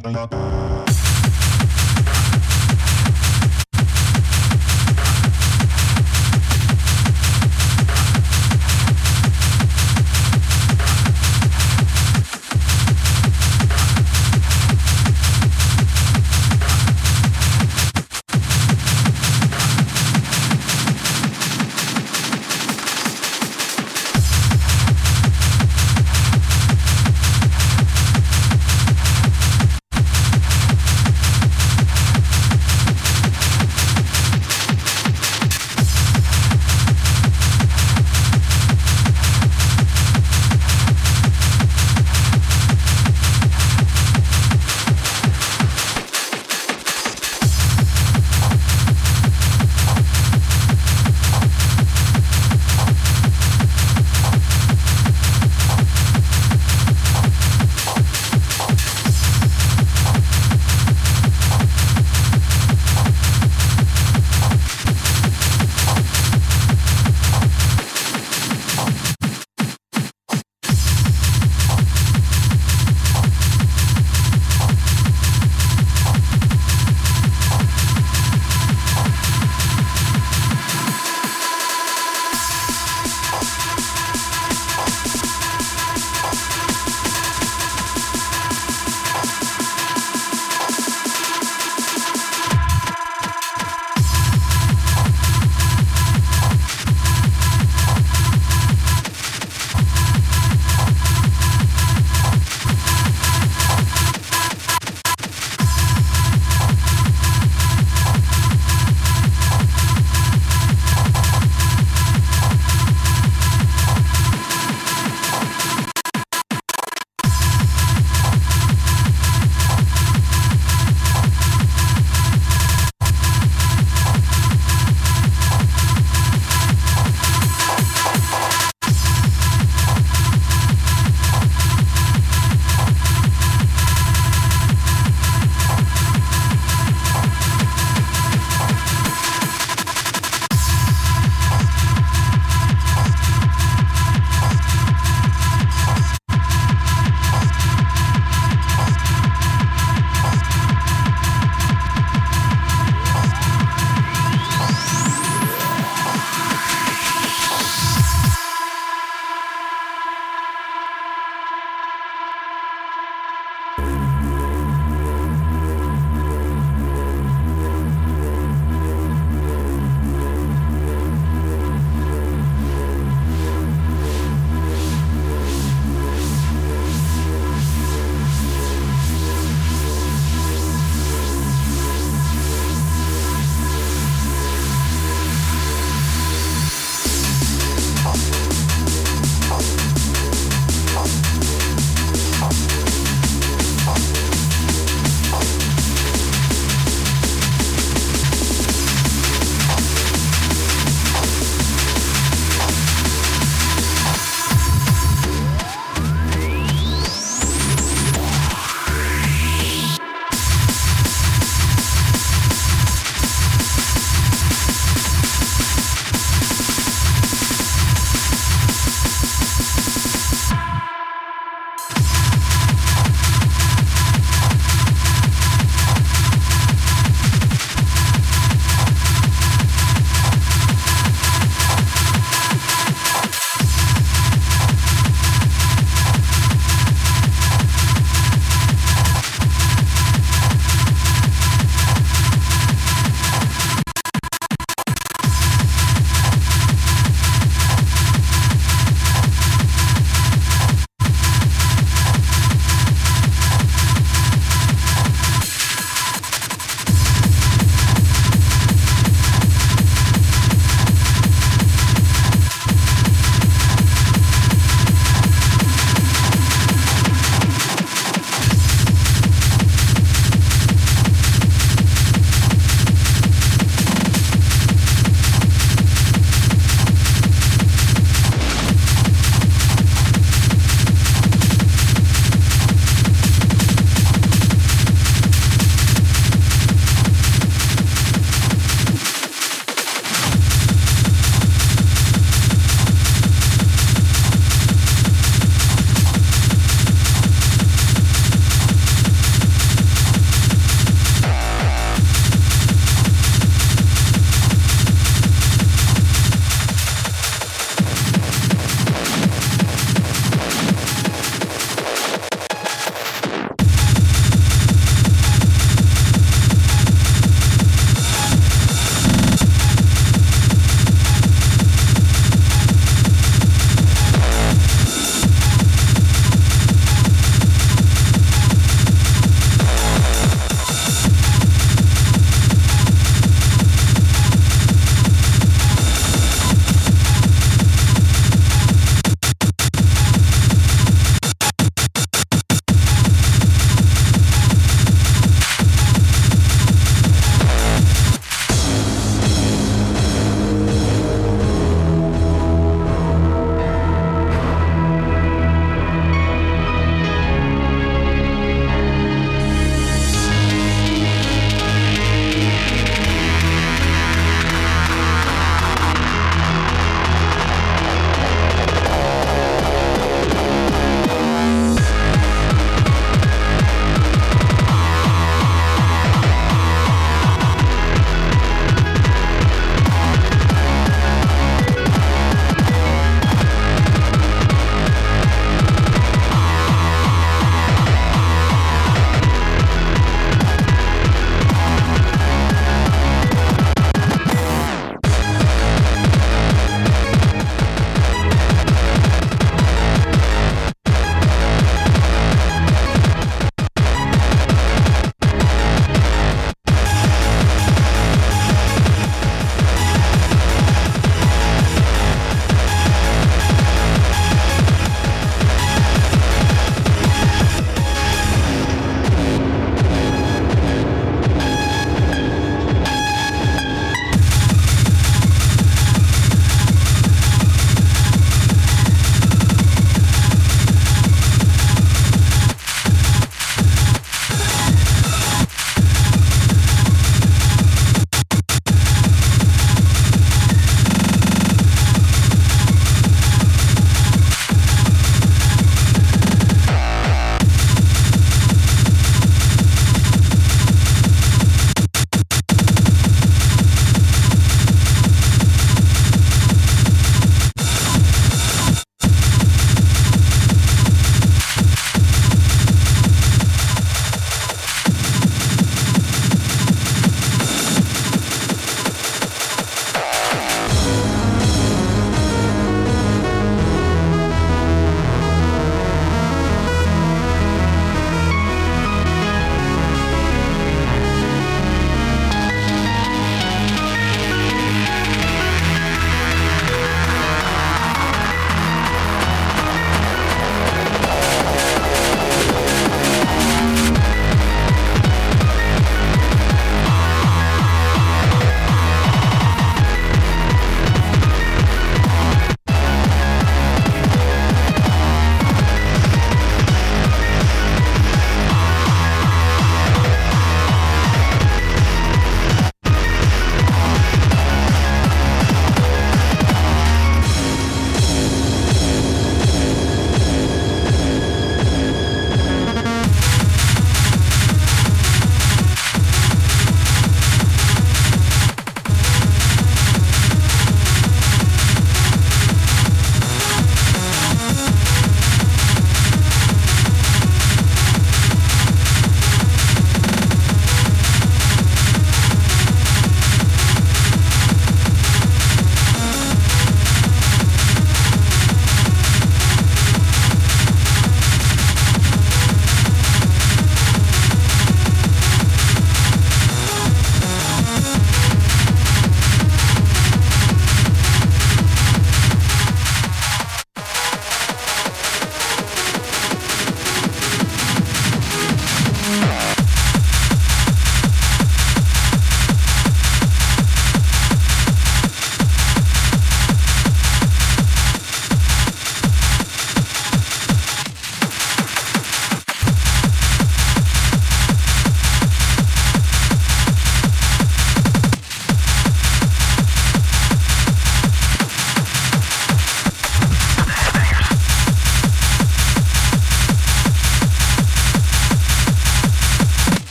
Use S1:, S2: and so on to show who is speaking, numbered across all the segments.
S1: Bye.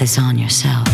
S1: This
S2: on yourself.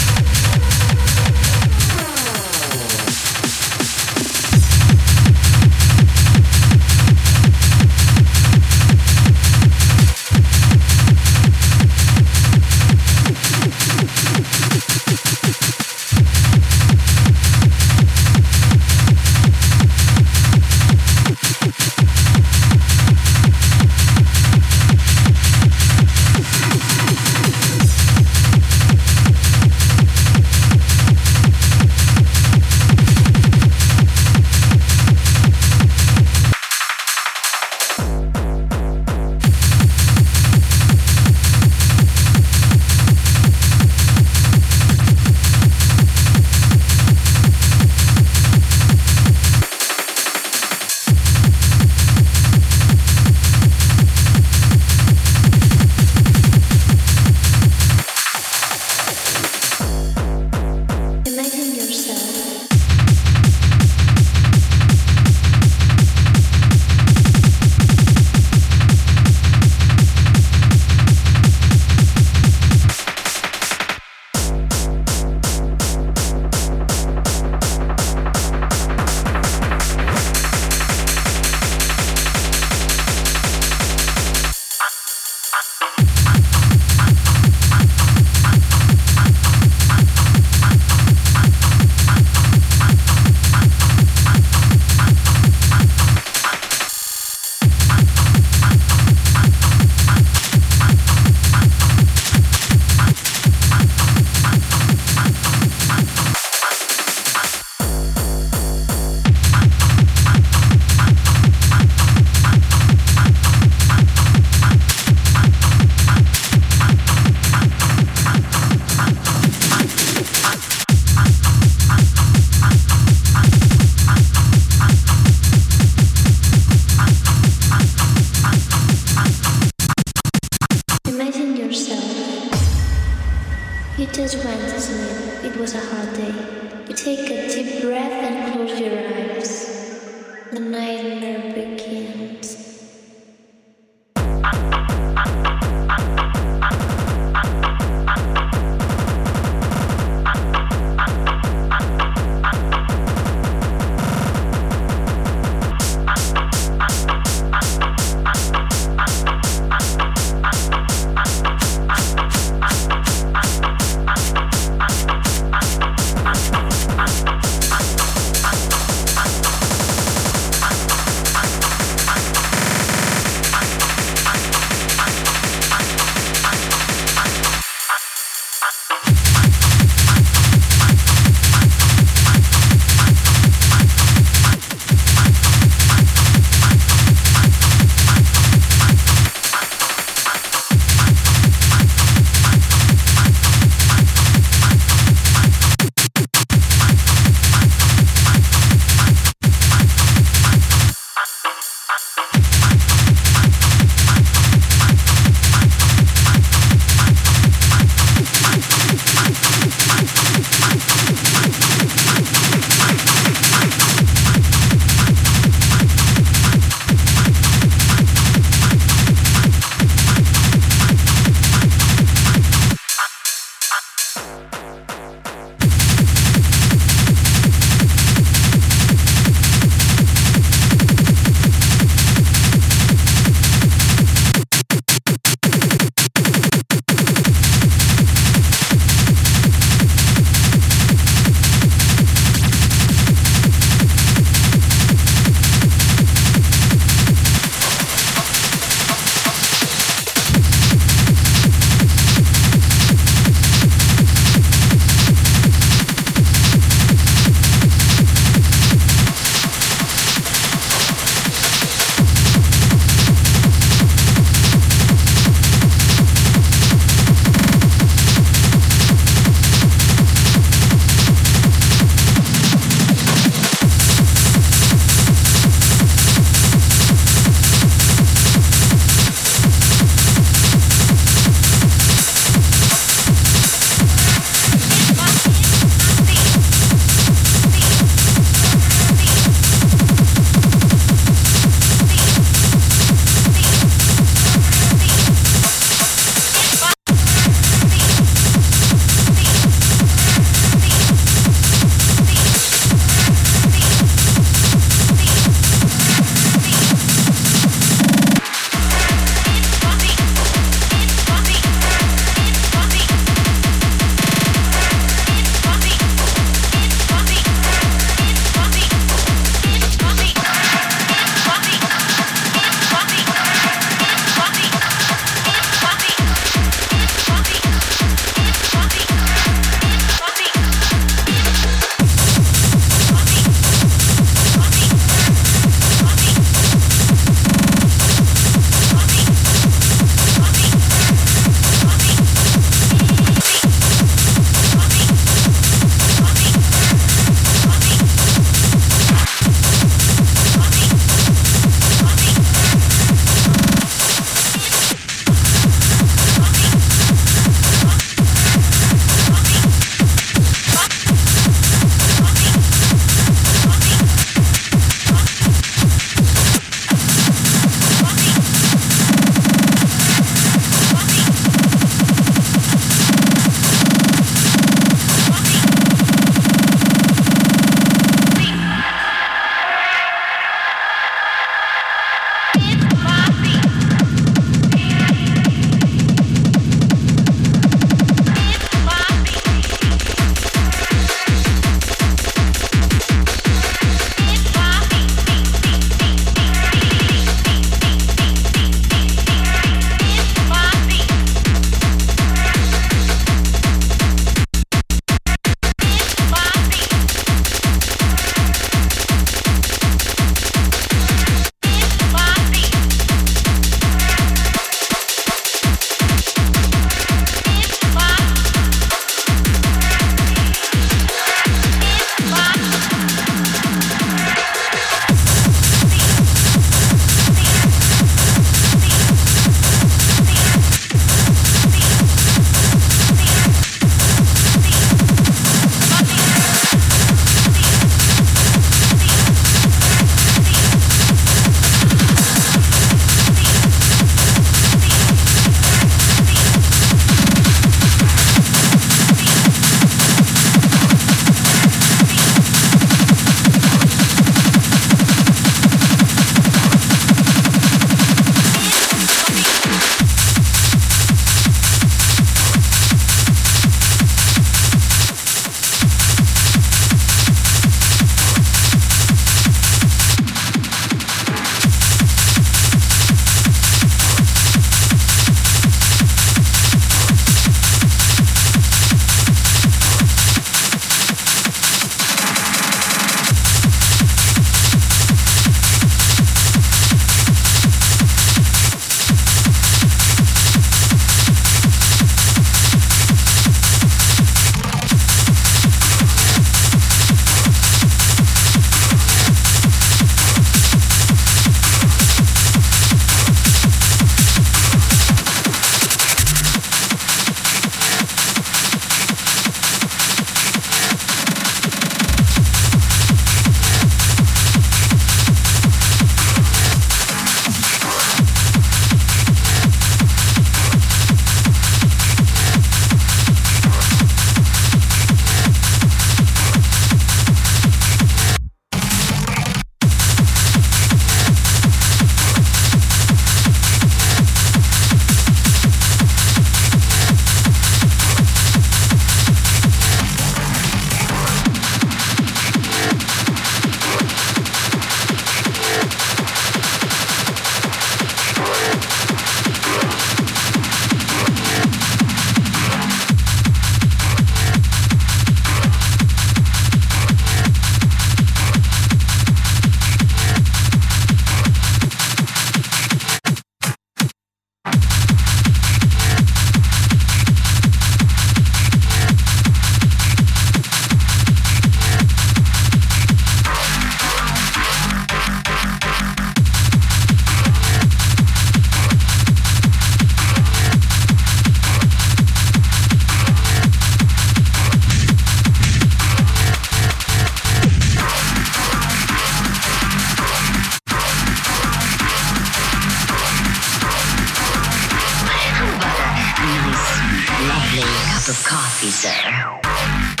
S3: Of coffee, sir.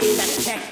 S1: that tech